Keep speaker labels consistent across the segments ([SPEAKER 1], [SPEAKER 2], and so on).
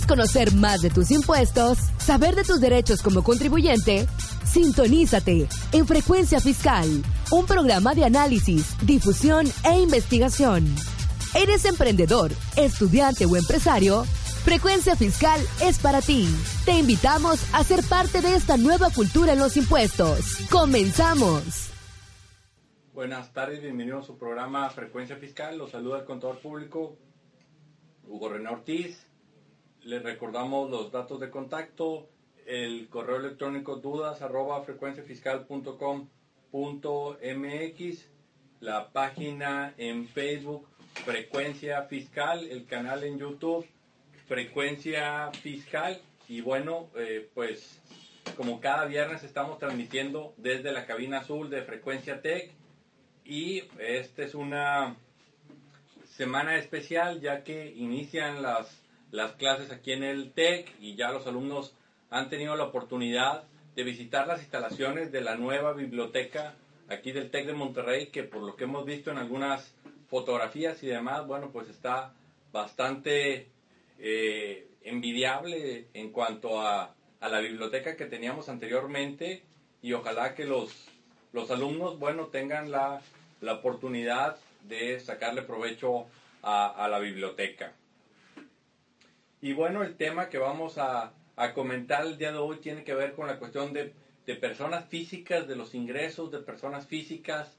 [SPEAKER 1] ¿Quieres conocer más de tus impuestos? ¿Saber de tus derechos como contribuyente? Sintonízate en Frecuencia Fiscal, un programa de análisis, difusión e investigación. ¿Eres emprendedor, estudiante o empresario? Frecuencia Fiscal es para ti. Te invitamos a ser parte de esta nueva cultura en los impuestos. ¡Comenzamos!
[SPEAKER 2] Buenas tardes, bienvenidos a su programa Frecuencia Fiscal. Los saluda el contador público Hugo René Ortiz les recordamos los datos de contacto, el correo electrónico dudas arroba frecuenciafiscal.com.mx, la página en Facebook Frecuencia Fiscal, el canal en YouTube Frecuencia Fiscal y bueno, eh, pues como cada viernes estamos transmitiendo desde la cabina azul de Frecuencia Tech y esta es una semana especial ya que inician las las clases aquí en el TEC y ya los alumnos han tenido la oportunidad de visitar las instalaciones de la nueva biblioteca aquí del TEC de Monterrey, que por lo que hemos visto en algunas fotografías y demás, bueno, pues está bastante eh, envidiable en cuanto a, a, la biblioteca que teníamos anteriormente y ojalá que los, los alumnos, bueno, tengan la, la oportunidad de sacarle provecho a, a la biblioteca. Y bueno, el tema que vamos a, comentar el día de hoy tiene que ver con la cuestión de, personas físicas, de los ingresos de personas físicas,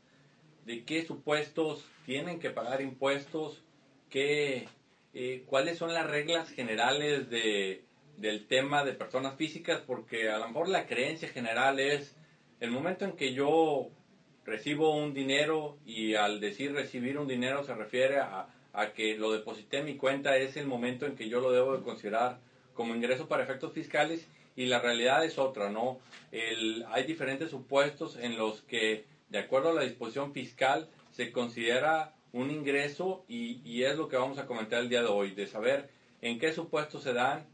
[SPEAKER 2] de qué supuestos tienen que pagar impuestos, qué, eh, cuáles son las reglas generales de, del tema de personas físicas, porque a lo mejor la creencia general es el momento en que yo recibo un dinero y al decir recibir un dinero se refiere a, a que lo deposité en mi cuenta es el momento en que yo lo debo de considerar como ingreso para efectos fiscales y la realidad es otra, ¿no? El, hay diferentes supuestos en los que, de acuerdo a la disposición fiscal, se considera un ingreso y, y es lo que vamos a comentar el día de hoy, de saber en qué supuestos se dan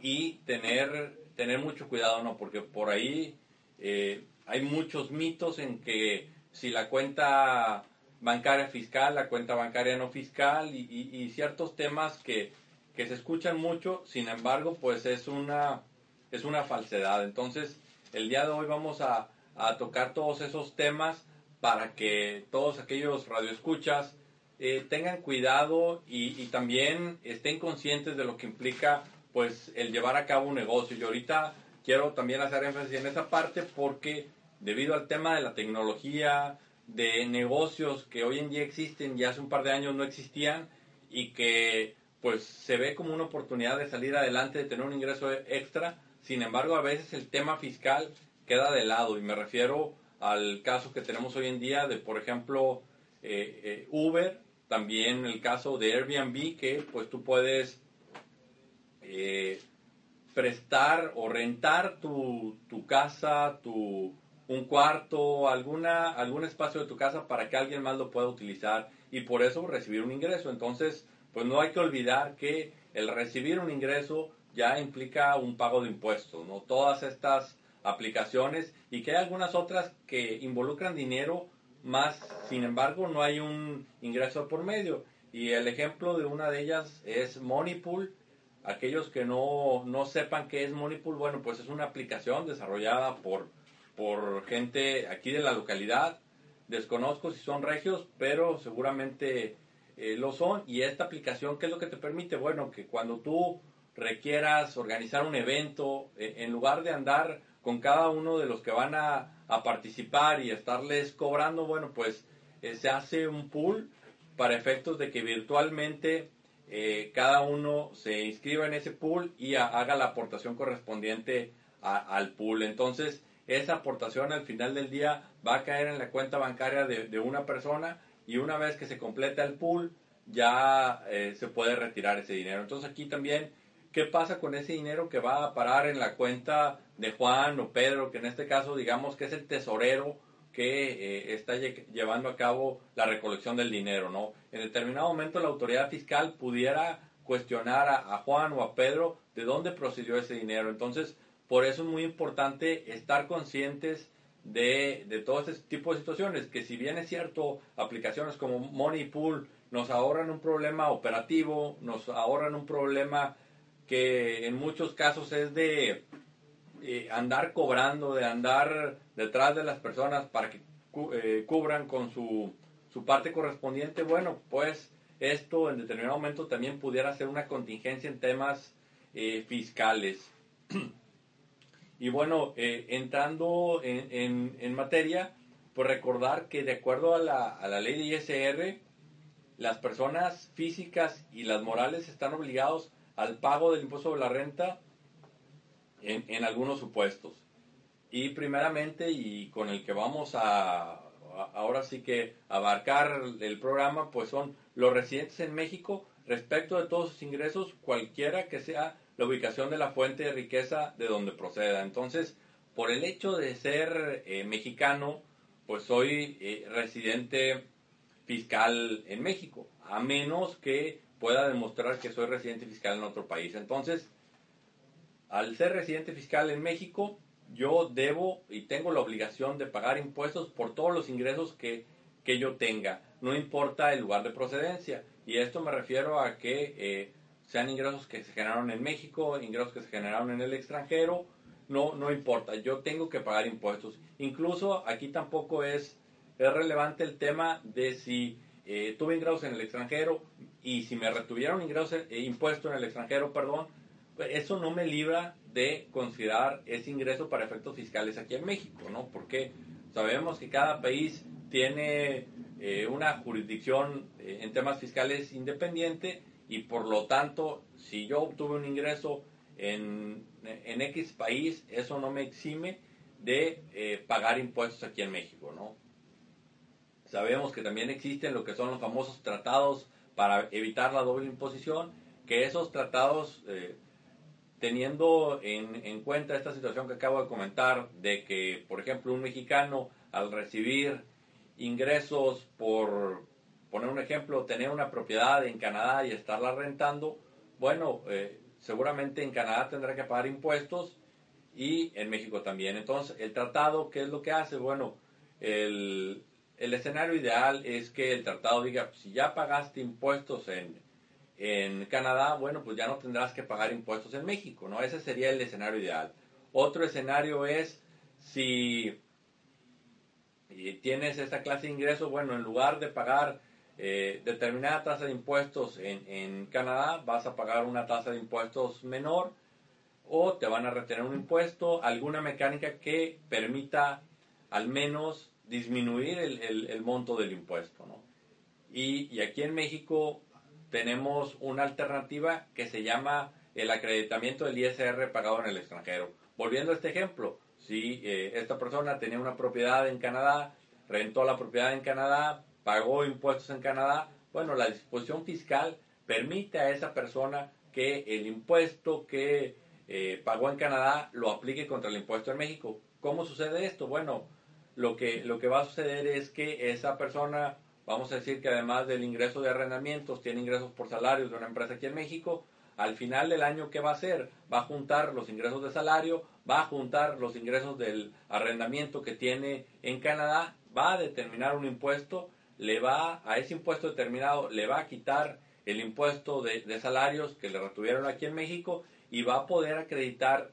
[SPEAKER 2] y tener, tener mucho cuidado, ¿no? Porque por ahí eh, hay muchos mitos en que si la cuenta bancaria fiscal, la cuenta bancaria no fiscal y, ciertos temas que, que, se escuchan mucho, sin embargo, pues es una, es una falsedad. Entonces, el día de hoy vamos a, a tocar todos esos temas para que todos aquellos radioescuchas eh, tengan cuidado y, y, también estén conscientes de lo que implica pues el llevar a cabo un negocio. Y ahorita quiero también hacer énfasis en esa parte porque debido al tema de la tecnología, de negocios que hoy en día existen y hace un par de años no existían y que pues se ve como una oportunidad de salir adelante, de tener un ingreso extra. Sin embargo, a veces el tema fiscal queda de lado y me refiero al caso que tenemos hoy en día de, por ejemplo, eh, eh, Uber, también el caso de Airbnb, que pues tú puedes eh, prestar o rentar tu, tu casa, tu, un cuarto, alguna, algún espacio de tu casa para que alguien más lo pueda utilizar y por eso recibir un ingreso. Entonces, pues no hay que olvidar que el recibir un ingreso ya implica un pago de impuestos, ¿no? Todas estas aplicaciones y que hay algunas otras que involucran dinero, más sin embargo no hay un ingreso por medio. Y el ejemplo de una de ellas es Moneypool. Aquellos que no, no sepan qué es Moneypool, bueno, pues es una aplicación desarrollada por por gente aquí de la localidad. Desconozco si son regios, pero seguramente eh, lo son. Y esta aplicación, ¿qué es lo que te permite? Bueno, que cuando tú requieras organizar un evento, eh, en lugar de andar con cada uno de los que van a, participar y estarles cobrando, bueno, pues eh, se hace un pool para efectos de que virtualmente cada uno se inscriba en ese pool y haga la aportación correspondiente al pool. Entonces, esa aportación al final del día va a caer en la cuenta bancaria de, una persona y una vez que se completa el pool, ya eh, se puede retirar ese dinero. Entonces aquí también, ¿qué pasa con ese dinero que va a parar en la cuenta de Juan o Pedro, que en este caso digamos que es el tesorero que eh, está llevando a cabo la recolección del dinero, ¿no? En determinado momento la autoridad fiscal pudiera cuestionar a, Juan o a Pedro de dónde procedió ese dinero. Entonces, por eso es muy importante estar conscientes de, de todo este tipo de situaciones, que si bien es cierto, aplicaciones como Money Pool nos ahorran un problema operativo, nos ahorran un problema que en muchos casos es de eh, andar cobrando, de andar detrás de las personas para que eh, cubran con su, su parte correspondiente, bueno, pues esto en determinado momento también pudiera ser una contingencia en temas eh, fiscales. y bueno, entrando en, en, materia, pues recordar que de acuerdo a la, a la ley de ISR, las personas físicas y las morales están obligados al pago del impuesto sobre la renta en, algunos supuestos. Y primeramente, y con el que vamos a, ahora sí que abarcar el programa, pues son los residentes en México respecto de todos sus ingresos, cualquiera que sea la ubicación de la fuente de riqueza de donde proceda. Entonces, por el hecho de ser eh, mexicano, pues soy eh, residente fiscal en México, a menos que pueda demostrar que soy residente fiscal en otro país. Entonces, al ser residente fiscal en México, yo debo y tengo la obligación de pagar impuestos por todos los ingresos que, que yo tenga, no importa el lugar de procedencia. Y esto me refiero a que eh, sean ingresos que se generaron en México, ingresos que se generaron en el extranjero, no, no importa, yo tengo que pagar impuestos. Incluso aquí tampoco es es relevante el tema de si eh, tuve ingresos en el extranjero y si me retuvieron ingresos e impuestos en el extranjero, perdón, pues eso no me libra de considerar ese ingreso para efectos fiscales aquí en México, ¿no? Porque sabemos que cada país tiene eh, una jurisdicción eh, en temas fiscales independiente y por lo tanto, si yo obtuve un ingreso en, en X país, eso no me exime de pagar impuestos aquí en México, ¿no? Sabemos que también existen lo que son los famosos tratados para evitar la doble imposición, que esos tratados, eh, teniendo en, cuenta esta situación que acabo de comentar, de que, por ejemplo, un mexicano al recibir ingresos por, poner un ejemplo, tener una propiedad en Canadá y estarla rentando, bueno, eh, seguramente en Canadá tendrá que pagar impuestos y en México también. Entonces, el tratado, ¿qué es lo que hace? Bueno, el, el escenario ideal es que el tratado diga, si ya pagaste impuestos en, en Canadá, bueno, pues ya no tendrás que pagar impuestos en México, ¿no? Ese sería el escenario ideal. Otro escenario es si tienes esta clase de ingresos, bueno, en lugar de pagar eh, determinada tasa de impuestos en, en, Canadá, vas a pagar una tasa de impuestos menor o te van a retener un impuesto, alguna mecánica que permita al menos disminuir el, monto del impuesto. ¿no? Y, aquí en México tenemos una alternativa que se llama el acreditamiento del ISR pagado en el extranjero. Volviendo a este ejemplo, si eh, esta persona tenía una propiedad en Canadá, rentó la propiedad en Canadá, pagó impuestos en Canadá, bueno, la disposición fiscal permite a esa persona que el impuesto que eh, pagó en Canadá lo aplique contra el impuesto en México. ¿Cómo sucede esto? Bueno, lo que, lo que va a suceder es que esa persona, vamos a decir que además del ingreso de arrendamientos, tiene ingresos por salarios de una empresa aquí en México, al final del año, ¿qué va a hacer? Va a juntar los ingresos de salario, va a juntar los ingresos del arrendamiento que tiene en Canadá, va a determinar un impuesto, le va a ese impuesto determinado, le va a quitar el impuesto de, salarios que le retuvieron aquí en México y va a poder acreditar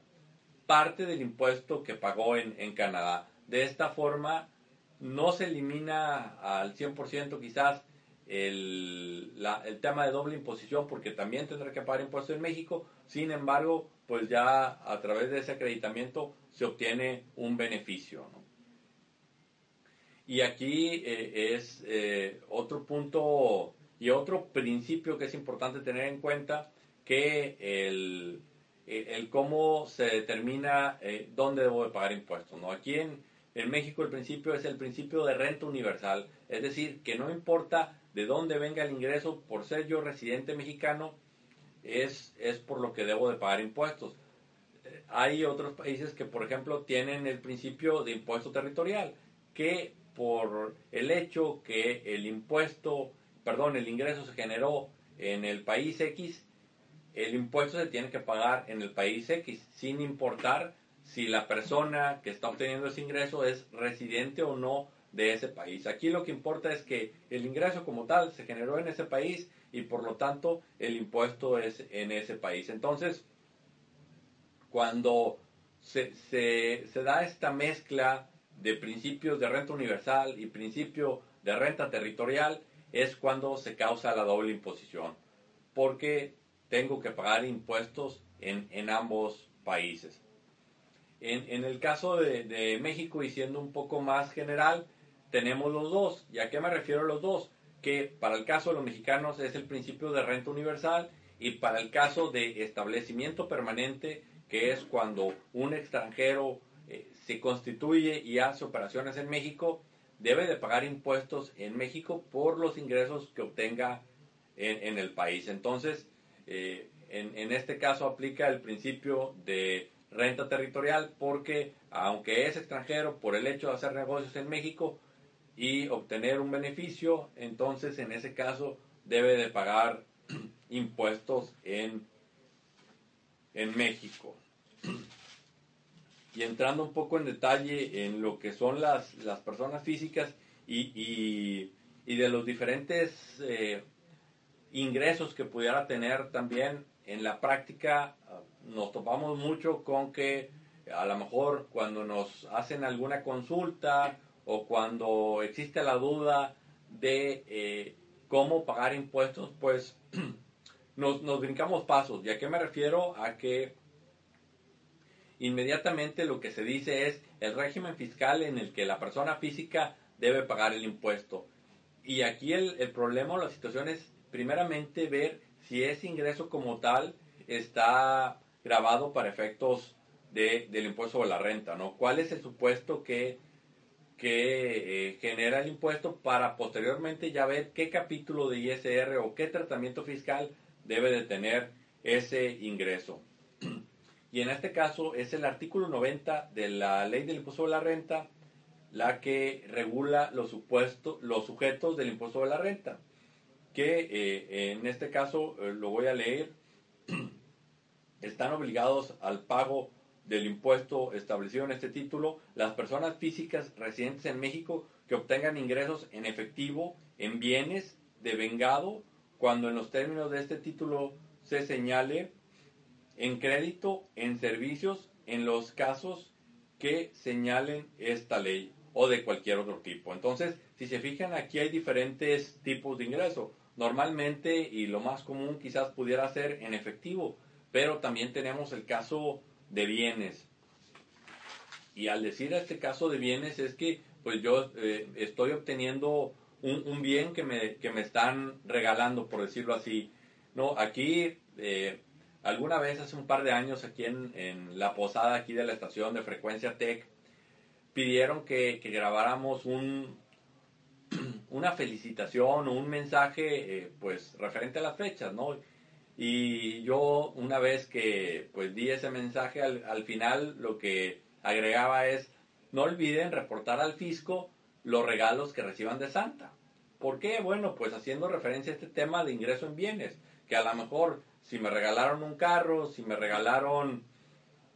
[SPEAKER 2] parte del impuesto que pagó en, Canadá. De esta forma, no se elimina al 100% quizás el, el, tema de doble imposición porque también tendrá que pagar impuestos en México. Sin embargo, pues ya a través de ese acreditamiento se obtiene un beneficio. Y aquí eh, es eh, otro punto y otro principio que es importante tener en cuenta que el, el cómo se determina eh, dónde debo de pagar impuestos. ¿no? Aquí en, en México el principio es el principio de renta universal, es decir, que no importa de dónde venga el ingreso, por ser yo residente mexicano, es, es por lo que debo de pagar impuestos. Hay otros países que, por ejemplo, tienen el principio de impuesto territorial, que por el hecho que el impuesto, perdón, el ingreso se generó en el país X, el impuesto se tiene que pagar en el país X, sin importar si la persona que está obteniendo ese ingreso es residente o no de ese país. Aquí lo que importa es que el ingreso como tal se generó en ese país y por lo tanto el impuesto es en ese país. Entonces, cuando se, se, da esta mezcla de principios de renta universal y principio de renta territorial, es cuando se causa la doble imposición, porque tengo que pagar impuestos en, en ambos países. En, en el caso de, de, México, y siendo un poco más general, tenemos los dos. ¿Y a qué me refiero los dos? Que para el caso de los mexicanos es el principio de renta universal y para el caso de establecimiento permanente, que es cuando un extranjero se constituye y hace operaciones en México, debe de pagar impuestos en México por los ingresos que obtenga en, en el país. Entonces, eh, en, en este caso aplica el principio de renta territorial porque aunque es extranjero por el hecho de hacer negocios en México, y obtener un beneficio, entonces en ese caso debe de pagar impuestos en, en México. Y entrando un poco en detalle en lo que son las, las personas físicas y, y, de los diferentes eh, ingresos que pudiera tener también en la práctica, nos topamos mucho con que a lo mejor cuando nos hacen alguna consulta o cuando existe la duda de eh, cómo pagar impuestos, pues nos, nos brincamos pasos. ¿Y a qué me refiero? A que inmediatamente lo que se dice es el régimen fiscal en el que la persona física debe pagar el impuesto. Y aquí el, el problema o la situación es primeramente ver si ese ingreso como tal está grabado para efectos de, del impuesto de la renta, ¿no? ¿Cuál es el supuesto que que eh, genera el impuesto para posteriormente ya ver qué capítulo de ISR o qué tratamiento fiscal debe de tener ese ingreso. Y en este caso es el artículo 90 de la ley del impuesto de la renta la que regula los, supuestos, los sujetos del impuesto de la renta, que eh, en este caso eh, lo voy a leer, están obligados al pago del impuesto establecido en este título las personas físicas residentes en México que obtengan ingresos en efectivo, en bienes, de vengado, cuando en los términos de este título se señale en crédito, en servicios, en los casos que señalen esta ley o de cualquier otro tipo. Entonces, si se fijan, aquí hay diferentes tipos de ingreso. Normalmente, y lo más común quizás pudiera ser en efectivo, pero también tenemos el caso de bienes. Y al decir este caso de bienes es que pues yo eh, estoy obteniendo un, bien que me, que me están regalando, por decirlo así. No, aquí eh, alguna vez hace un par de años aquí en, en, la posada aquí de la estación de frecuencia Tech pidieron que, que grabáramos un, una felicitación o un mensaje eh, pues referente a las fechas, ¿no? Y yo una vez que pues di ese mensaje al, al final lo que agregaba es no olviden reportar al fisco los regalos que reciban de Santa. ¿Por qué? Bueno, pues haciendo referencia a este tema de ingreso en bienes, que a lo mejor si me regalaron un carro, si me regalaron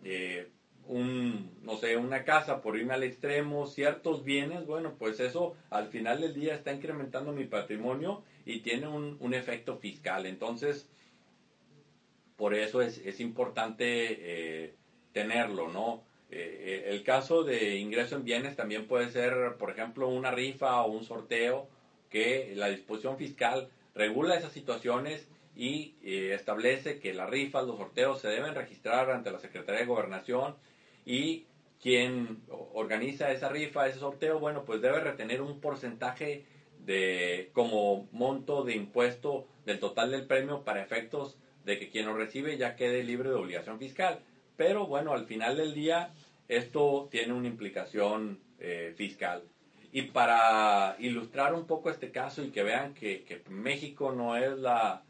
[SPEAKER 2] eh, un, no sé, una casa por irme al extremo, ciertos bienes, bueno, pues eso al final del día está incrementando mi patrimonio y tiene un, un efecto fiscal. Entonces, por eso es, es importante eh, tenerlo, ¿no? Eh, el caso de ingreso en bienes también puede ser, por ejemplo, una rifa o un sorteo que la disposición fiscal regula esas situaciones y eh, establece que las rifas, los sorteos se deben registrar ante la Secretaría de Gobernación y quien organiza esa rifa, ese sorteo, bueno, pues debe retener un porcentaje de como monto de impuesto del total del premio para efectos de que quien lo recibe ya quede libre de obligación fiscal. Pero bueno, al final del día esto tiene una implicación eh, fiscal. Y para ilustrar un poco este caso y que vean que, México no es la,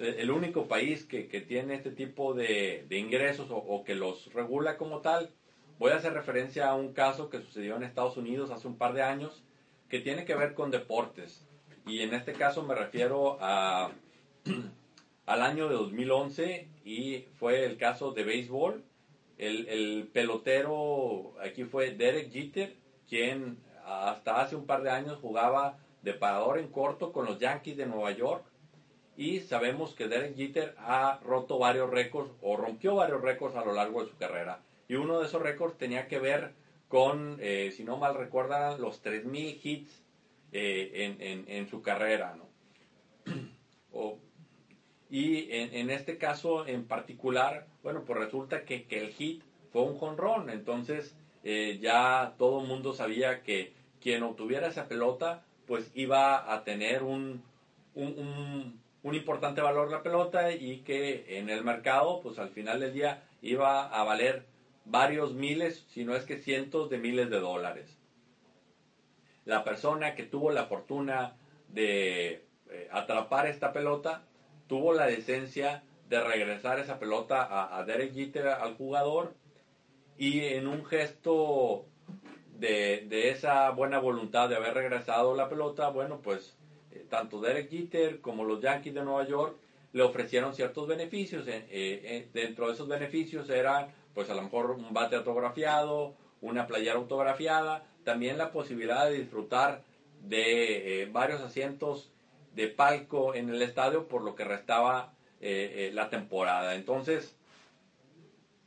[SPEAKER 2] el único país que, tiene este tipo de, ingresos o, que los regula como tal, voy a hacer referencia a un caso que sucedió en Estados Unidos hace un par de años que tiene que ver con deportes. Y en este caso me refiero a, al año de 2011 y fue el caso de béisbol. El, el pelotero aquí fue Derek Jeter, quien hasta hace un par de años jugaba de parador en corto con los Yankees de Nueva York. Y sabemos que Derek Jeter ha roto varios récords o rompió varios récords a lo largo de su carrera. Y uno de esos récords tenía que ver con, eh, si no mal recuerdan, los 3.000 hits eh, en, en, su carrera. ¿no? y en, en, este caso en particular, bueno, pues resulta que, que el hit fue un jonrón. Entonces eh, ya todo el mundo sabía que quien obtuviera esa pelota, pues iba a tener un, un, importante valor la pelota y que en el mercado, pues al final del día iba a valer varios miles, si no es que cientos de miles de dólares. La persona que tuvo la fortuna de eh, atrapar esta pelota, tuvo la decencia de regresar esa pelota a, a Derek Jeter, al jugador, y en un gesto de, esa buena voluntad de haber regresado la pelota, bueno, pues eh, tanto Derek Jeter como los Yankees de Nueva York le ofrecieron ciertos beneficios. Eh, eh, dentro de esos beneficios era, pues a lo mejor un bate autografiado, una playera autografiada, también la posibilidad de disfrutar de varios asientos de palco en el estadio por lo que restaba la temporada. Entonces,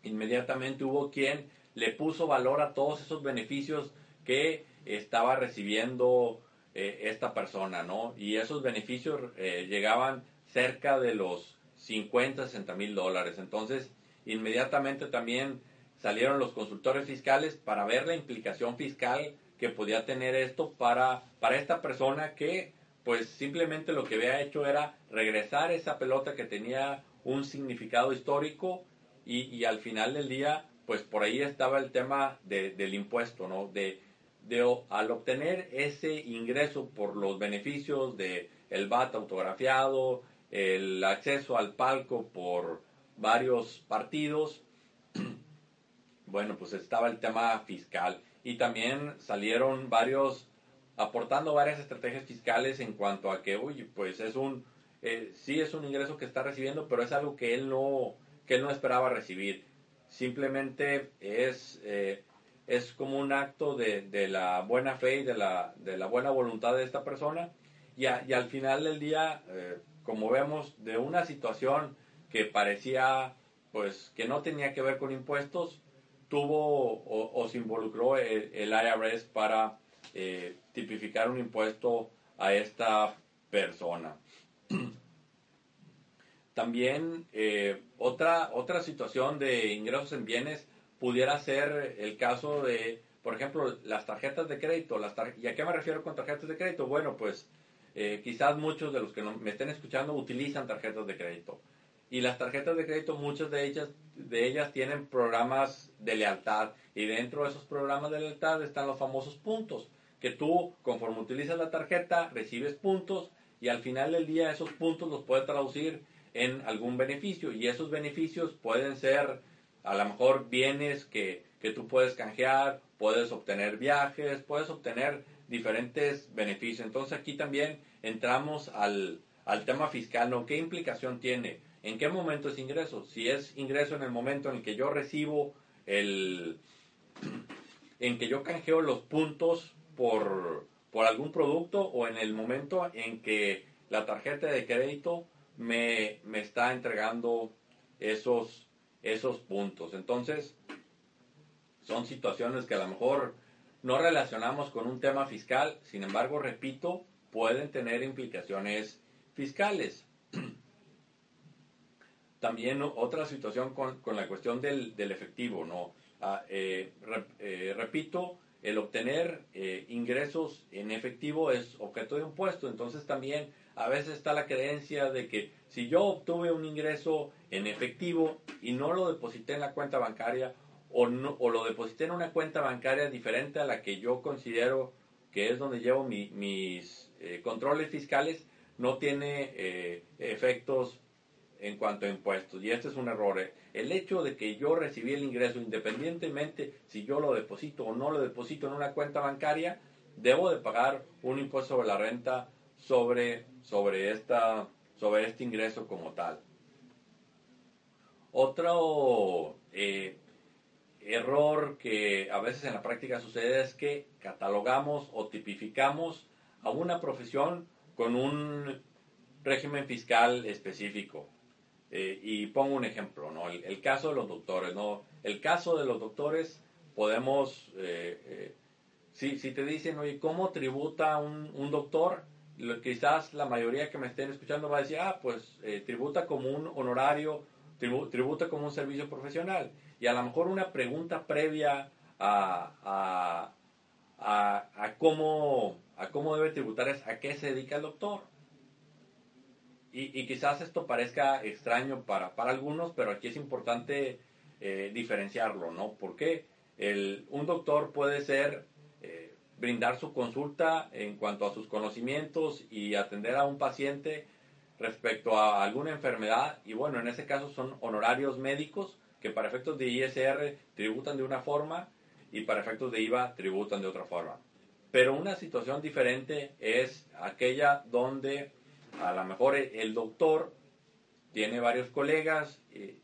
[SPEAKER 2] inmediatamente hubo quien le puso valor a todos esos beneficios que estaba recibiendo eh, esta persona, ¿no? Y esos beneficios eh, llegaban cerca de los 50, 60 mil dólares. Entonces, inmediatamente también salieron los consultores fiscales para ver la implicación fiscal que podía tener esto para, para esta persona que pues simplemente lo que había hecho era regresar esa pelota que tenía un significado histórico y, y al final del día pues por ahí estaba el tema del impuesto, ¿no? De, de, al obtener ese ingreso por los beneficios de el VAT autografiado, el acceso al palco por varios partidos, bueno, pues estaba el tema fiscal. Y también salieron varios aportando varias estrategias fiscales en cuanto a que, oye, pues es un, eh, sí es un ingreso que está recibiendo, pero es algo que él no, que él no esperaba recibir. Simplemente es, eh, es como un acto de, de, la buena fe y de la, de la buena voluntad de esta persona y, y al final del día, eh, como vemos, de una situación que parecía pues que no tenía que ver con impuestos, tuvo o, se involucró el, IRS para eh, tipificar un impuesto a esta persona. También eh, otra, otra situación de ingresos en bienes pudiera ser el caso de, por ejemplo, las tarjetas de crédito. Las ¿Y a qué me refiero con tarjetas de crédito? Bueno, pues eh, quizás muchos de los que me estén escuchando utilizan tarjetas de crédito. Y las tarjetas de crédito, muchas de ellas, de ellas tienen programas de lealtad. Y dentro de esos programas de lealtad están los famosos puntos. Que tú, conforme utilizas la tarjeta, recibes puntos y al final del día esos puntos los puedes traducir en algún beneficio y esos beneficios pueden ser a lo mejor bienes que, que tú puedes canjear, puedes obtener viajes, puedes obtener diferentes beneficios. Entonces aquí también entramos al, al tema fiscal, ¿no? ¿Qué implicación tiene? ¿En qué momento es ingreso? Si es ingreso en el momento en el que yo recibo el... en que yo canjeo los puntos por, por algún producto o en el momento en que la tarjeta de crédito me, me está entregando esos, esos puntos. Entonces, son situaciones que a lo mejor no relacionamos con un tema fiscal, sin embargo, repito, pueden tener implicaciones fiscales. También otra situación con, con, la cuestión del, del efectivo, ¿no? Ah, eh, eh, repito, el obtener eh, ingresos en efectivo es objeto de impuesto, entonces también a veces está la creencia de que si yo obtuve un ingreso en efectivo y no lo deposité en la cuenta bancaria o, no, o lo deposité en una cuenta bancaria diferente a la que yo considero que es donde llevo mis eh, controles fiscales, no tiene eh, efectos en cuanto a impuestos. Y este es un error. El hecho de que yo recibí el ingreso, independientemente si yo lo deposito o no lo deposito en una cuenta bancaria, debo de pagar un impuesto sobre la renta sobre, sobre, esta, sobre este ingreso como tal. Otro eh, error que a veces en la práctica sucede es que catalogamos o tipificamos a una profesión con un régimen fiscal específico. Eh, y pongo un ejemplo, ¿no? El, caso de los doctores, ¿no? El caso de los doctores podemos, eh, eh, si, si, te dicen, oye, ¿cómo tributa un, un doctor? quizás la mayoría que me estén escuchando va a decir, ah, pues tributa como un honorario, tributa como un servicio profesional. Y a lo mejor una pregunta previa a, a, a, cómo, a cómo debe tributar es a qué se dedica el doctor. Y, quizás esto parezca extraño para, para, algunos, pero aquí es importante eh, diferenciarlo, ¿no? Porque el, un doctor puede ser eh, brindar su consulta en cuanto a sus conocimientos y atender a un paciente respecto a alguna enfermedad y bueno, en ese caso son honorarios médicos que para efectos de ISR tributan de una forma y para efectos de IVA tributan de otra forma. Pero una situación diferente es aquella donde a lo mejor el doctor tiene varios colegas eh,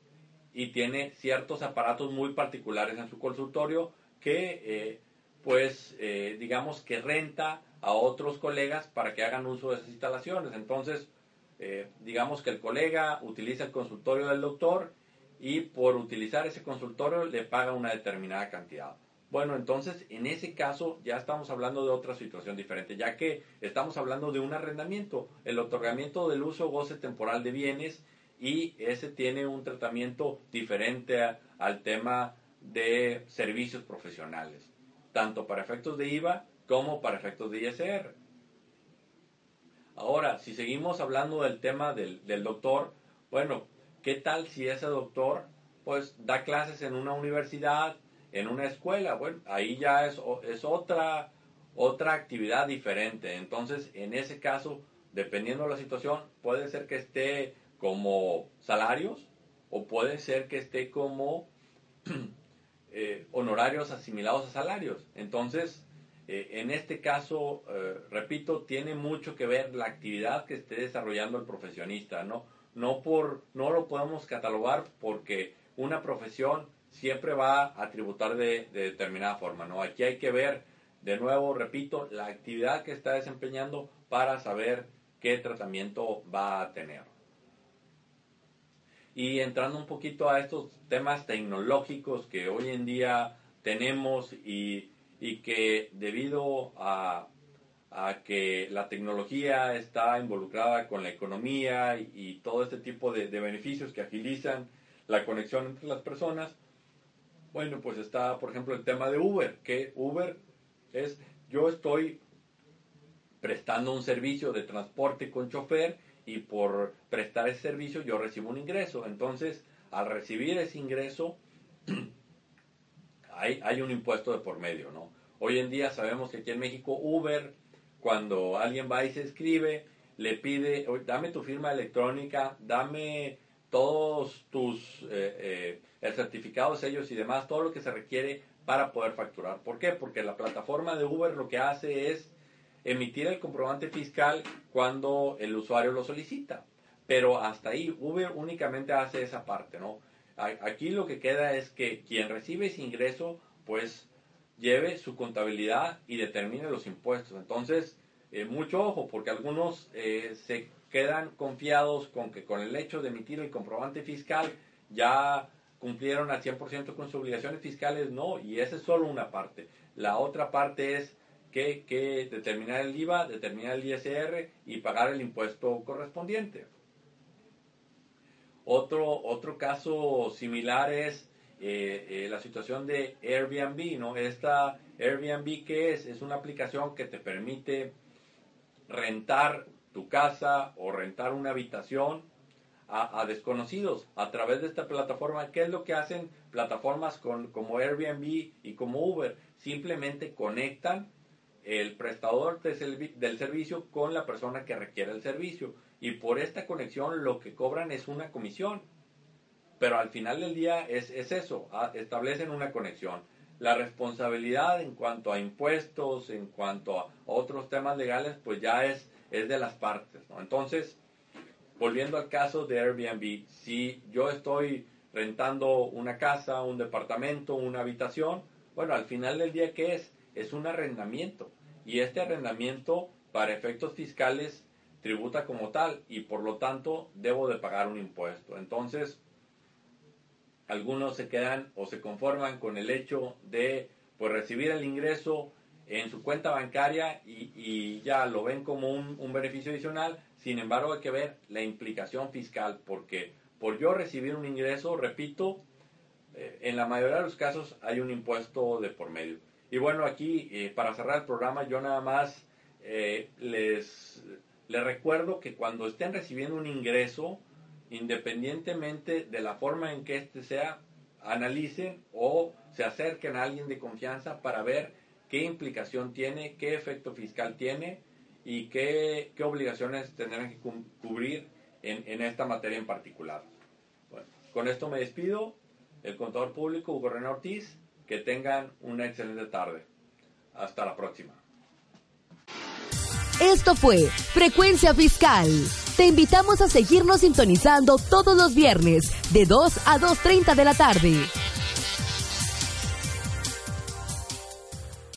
[SPEAKER 2] y tiene ciertos aparatos muy particulares en su consultorio que eh, pues eh, digamos que renta a otros colegas para que hagan uso de esas instalaciones. Entonces, digamos que el colega utiliza el consultorio del doctor y por utilizar ese consultorio le paga una determinada cantidad. Bueno, entonces en ese caso ya estamos hablando de otra situación diferente, ya que estamos hablando de un arrendamiento, el otorgamiento del uso goce temporal de bienes y ese tiene un tratamiento diferente al tema de servicios profesionales, tanto para efectos de IVA como para efectos de ISR. Ahora, si seguimos hablando del tema del, del doctor, bueno, ¿qué tal si ese doctor pues da clases en una universidad, en una escuela, bueno, ahí ya es, es otra, otra actividad diferente. Entonces, en ese caso, dependiendo de la situación, puede ser que esté como salarios o puede ser que esté como eh, honorarios asimilados a salarios. Entonces, eh, en este caso, eh, repito, tiene mucho que ver la actividad que esté desarrollando el profesionista, ¿no? No, por, no lo podemos catalogar porque una profesión siempre va a tributar de, determinada forma, ¿no? Aquí hay que ver, de nuevo, repito, la actividad que está desempeñando para saber qué tratamiento va a tener. Y entrando un poquito a estos temas tecnológicos que hoy en día tenemos y, que debido a, que la tecnología está involucrada con la economía y, todo este tipo de beneficios que agilizan la conexión entre las personas, bueno, pues está, por ejemplo, el tema de Uber, que Uber es, yo estoy prestando un servicio de transporte con chofer y por prestar ese servicio yo recibo un ingreso. Entonces, al recibir ese ingreso, hay, hay un impuesto de por medio, ¿no? Hoy en día sabemos que aquí en México Uber, cuando alguien va y se escribe, le pide, dame tu firma electrónica, dame todos tus, eh, eh, el certificado, sellos y demás, todo lo que se requiere para poder facturar. ¿Por qué? Porque la plataforma de Uber lo que hace es emitir el comprobante fiscal cuando el usuario lo solicita. Pero hasta ahí, Uber únicamente hace esa parte, ¿no? Aquí lo que queda es que quien recibe ese ingreso, pues lleve su contabilidad y determine los impuestos. Entonces, eh, mucho ojo, porque algunos se quedan confiados con que con el hecho de emitir el comprobante fiscal ya cumplieron al 100% con sus obligaciones fiscales, no, y esa es solo una parte. La otra parte es que, que determinar el IVA, determinar el ISR y pagar el impuesto correspondiente. Otro, otro caso similar es eh, eh, la situación de Airbnb, ¿no? Esta Airbnb, ¿qué es? Es una aplicación que te permite rentar tu casa o rentar una habitación a, desconocidos a través de esta plataforma. ¿Qué es lo que hacen plataformas con, como Airbnb y como Uber? Simplemente conectan el prestador del servicio con la persona que requiere el servicio. Y por esta conexión lo que cobran es una comisión. Pero al final del día es, es eso, establecen una conexión. La responsabilidad en cuanto a impuestos, en cuanto a otros temas legales, pues ya es, es de las partes. Entonces, volviendo al caso de Airbnb, si yo estoy rentando una casa, un departamento, una habitación, bueno, al final del día, ¿qué es? Es un arrendamiento. Y este arrendamiento, para efectos fiscales, tributa como tal y por lo tanto debo de pagar un impuesto. Entonces, algunos se quedan o se conforman con el hecho de pues, recibir el ingreso en su cuenta bancaria y, ya lo ven como un, un, beneficio adicional. Sin embargo, hay que ver la implicación fiscal, porque por yo recibir un ingreso, repito, eh, en la mayoría de los casos hay un impuesto de por medio. Y bueno, aquí, eh, para cerrar el programa, yo nada más eh, les, les recuerdo que cuando estén recibiendo un ingreso, independientemente de la forma en que éste sea, analicen o se acerquen a alguien de confianza para ver qué implicación tiene, qué efecto fiscal tiene y qué, obligaciones tendrán que cubrir en, esta materia en particular. Bueno, con esto me despido. El contador público Hugo René Ortiz. Que tengan una excelente tarde. Hasta la próxima.
[SPEAKER 1] Esto fue Frecuencia Fiscal. Te invitamos a seguirnos sintonizando todos los viernes de 2 a 2.30 de la tarde